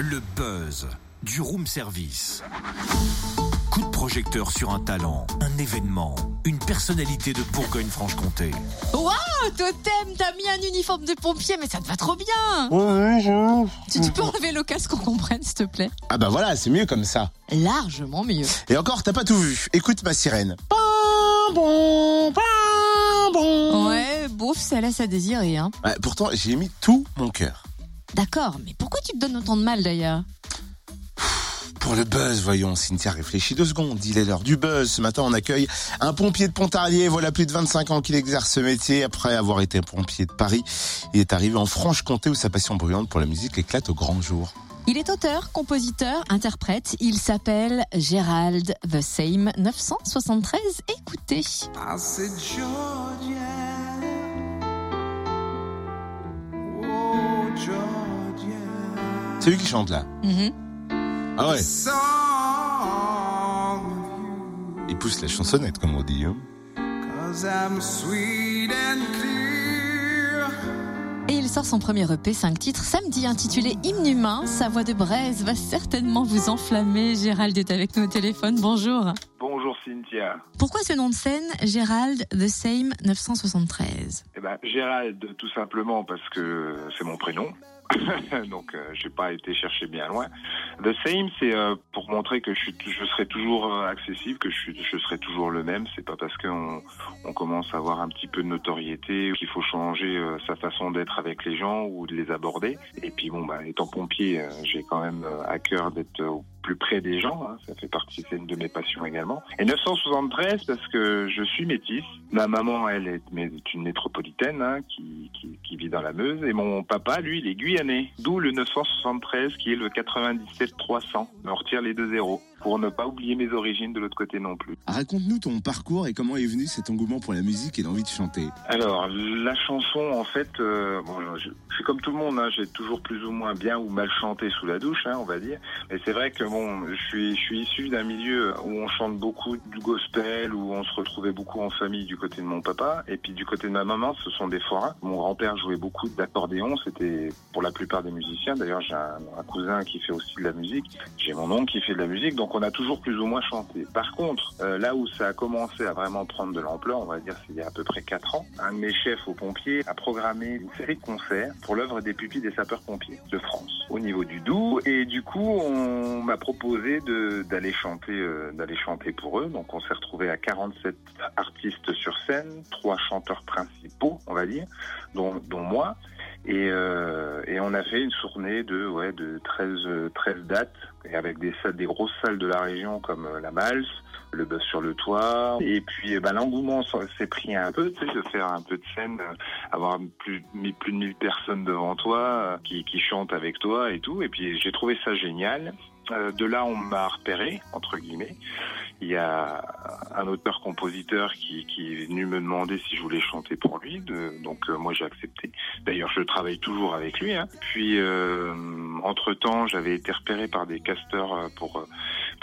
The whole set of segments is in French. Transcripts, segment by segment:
Le buzz du room service. Coup de projecteur sur un talent, un événement, une personnalité de Bourgogne-Franche-Comté. Waouh, Totem, t'as mis un uniforme de pompier, mais ça te va trop bien. Ouais, je... Tu, tu peux enlever le casque qu'on comprenne, s'il te plaît? Ah bah voilà, c'est mieux comme ça. Largement mieux. Et encore, t'as pas tout vu. Écoute ma sirène. Pam, bon, pam, bon. Ouais, bouf, ça laisse à désirer, hein. Ouais, pourtant, j'ai mis tout mon cœur. D'accord, mais pourquoi tu te donnes autant de mal d'ailleurs? Pour le buzz, voyons, Cynthia réfléchit deux secondes. Il est l'heure du buzz. Ce matin, on accueille un pompier de Pontarlier. Voilà plus de 25 ans qu'il exerce ce métier. Après avoir été pompier de Paris, il est arrivé en Franche-Comté où sa passion brûlante pour la musique éclate au grand jour. Il est auteur, compositeur, interprète. Il s'appelle Gérald The Same 973. Écoutez. Oh, Georgia. C'est lui qui chante là. Mhm. Ah ouais, il pousse la chansonnette comme on dit. hein. Cause I'm sweet and clear. Et il sort son premier EP, 5 titres, samedi, intitulé Hymne humain. Sa voix de braise va certainement vous enflammer. Gérald est avec nous au téléphone. Bonjour. Bonjour Cynthia. Pourquoi ce nom de scène, Gérald The Same 973 Eh ben Gérald, tout simplement parce que c'est mon prénom. Donc euh, j'ai pas été chercher bien loin. The same, c'est euh, pour montrer que je suis, je serai toujours euh, accessible, que je je serai toujours le même. C'est pas parce qu'on on commence à avoir un petit peu de notoriété qu'il faut changer euh, sa façon d'être avec les gens ou de les aborder. Et puis bon, bah, étant pompier, euh, j'ai quand même euh, à cœur d'être au plus près des gens. hein. Ça fait partie c'est une de mes passions également. Et 973 parce que je suis métisse. Ma maman, elle est, une métropolitaine hein, qui, qui, vit dans la Meuse. Et mon papa, lui, il est guyanais. D'où le 973 qui est le 97 300. Me retire les deux zéros pour ne pas oublier mes origines de l'autre côté non plus. Raconte-nous ton parcours et comment est venu cet engouement pour la musique et l'envie de chanter. Alors, la chanson, en fait, euh, bon, je, je suis comme tout le monde, hein, j'ai toujours plus ou moins bien ou mal chanté sous la douche, hein, on va dire. Mais c'est vrai que bon, je suis, je suis issu d'un milieu où on chante beaucoup du gospel, où on se retrouvait beaucoup en famille du côté de mon papa, et puis du côté de ma maman, ce sont des forains. Mon grand-père jouait beaucoup d'accordéon, c'était pour la plupart des musiciens. D'ailleurs, j'ai un, un cousin qui fait aussi de la musique, j'ai mon oncle qui fait de la musique, donc on a toujours plus ou moins chanté. Par contre, euh, là où ça a commencé à vraiment prendre de l'ampleur, on va dire c'est il y a à peu près 4 ans, un de mes chefs aux pompiers a programmé une série de concerts pour l'œuvre des pupilles des sapeurs-pompiers de France au niveau du Doubs et du coup on m'a proposé d'aller chanter euh, d'aller chanter pour eux. Donc on s'est retrouvé à 47 artistes sur scène, trois chanteurs principaux, on va dire, dont, dont moi. Et, euh, et on a fait une tournée de ouais de 13 euh, 13 dates et avec des salles des grosses salles de la région comme euh, la Malse, le buzz sur le toit. Et puis eh ben l'engouement s'est pris un peu tu sais de faire un peu de scène euh, avoir plus plus de 1000 personnes devant toi euh, qui qui chantent avec toi et tout. Et puis j'ai trouvé ça génial. Euh, de là, on m'a repéré, entre guillemets. Il y a un auteur-compositeur qui, qui est venu me demander si je voulais chanter pour lui. Donc, euh, moi, j'ai accepté. D'ailleurs, je travaille toujours avec lui. hein. Puis, euh, entre-temps, j'avais été repéré par des casteurs euh, pour,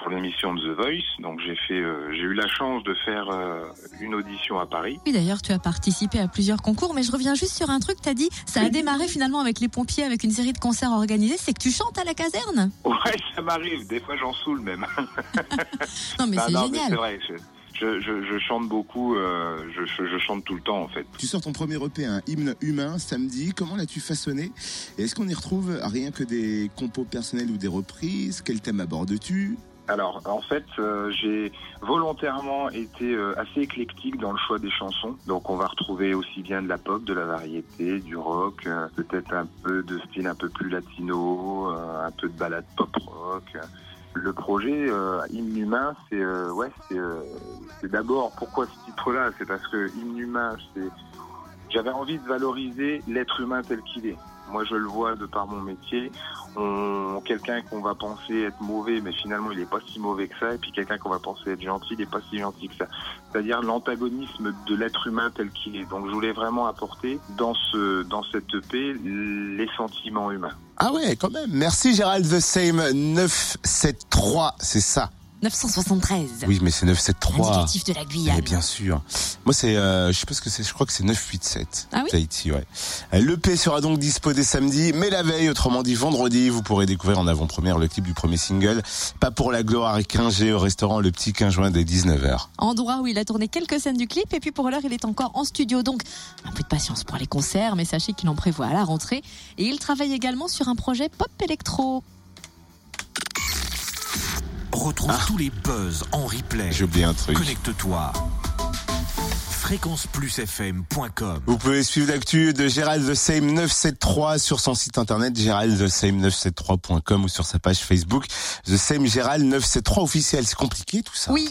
pour l'émission de The Voice. Donc, j'ai fait, euh, j'ai eu la chance de faire euh, une audition à Paris. Oui, d'ailleurs, tu as participé à plusieurs concours, mais je reviens juste sur un truc. Tu as dit, ça a démarré finalement avec les pompiers, avec une série de concerts organisés. C'est que tu chantes à la caserne Ouais, ça m'arrive. Des fois, j'en saoule même. Non, mais c'est génial. c'est vrai. Je, je, je, je chante beaucoup. euh, je, je, je chante tout le temps, en fait. Tu sors ton premier EP, un hymne humain, samedi. Comment l'as-tu façonné? Et est-ce qu'on y retrouve rien que des compos personnels ou des reprises? Quel thème abordes-tu? Alors, en fait, euh, j'ai volontairement été euh, assez éclectique dans le choix des chansons. Donc, on va retrouver aussi bien de la pop, de la variété, du rock, euh, peut-être un peu de style un peu plus latino, euh, un peu de balade pop rock. Le projet euh, Hymne Humain, c'est ouais, c'est d'abord pourquoi ce titre-là, c'est parce que Hymne Humain, c'est j'avais envie de valoriser l'être humain tel qu'il est. Moi, je le vois de par mon métier. On, quelqu'un qu'on va penser être mauvais, mais finalement, il n'est pas si mauvais que ça. Et puis quelqu'un qu'on va penser être gentil, il n'est pas si gentil que ça. C'est-à-dire l'antagonisme de l'être humain tel qu'il est. Donc, je voulais vraiment apporter dans ce, dans cette EP les sentiments humains. Ah ouais, quand même. Merci Gérald The Same 973, c'est ça. 973. Oui, mais c'est 973. Indicatif de la Guyane. Eh bien sûr. Moi, c'est, euh, je sais pas ce que c'est. Je crois que c'est 987. Ah oui Tahiti, ouais. Euh, L'EP sera donc dispo dès samedi, mais la veille, autrement dit vendredi, vous pourrez découvrir en avant-première le clip du premier single. Pas pour la gloire et 15G au restaurant Le Petit 15 juin dès 19h. Endroit où il a tourné quelques scènes du clip et puis pour l'heure il est encore en studio donc un peu de patience pour les concerts mais sachez qu'il en prévoit à la rentrée et il travaille également sur un projet pop électro. Retrouve tous les buzz en replay. J'ai oublié un truc. Connecte-toi. fréquenceplusfm.com Vous pouvez suivre l'actu de Gérald The Same 973 sur son site internet géraldthesame973.com ou sur sa page Facebook The Same Gérald 973 officiel. C'est compliqué tout ça. Oui,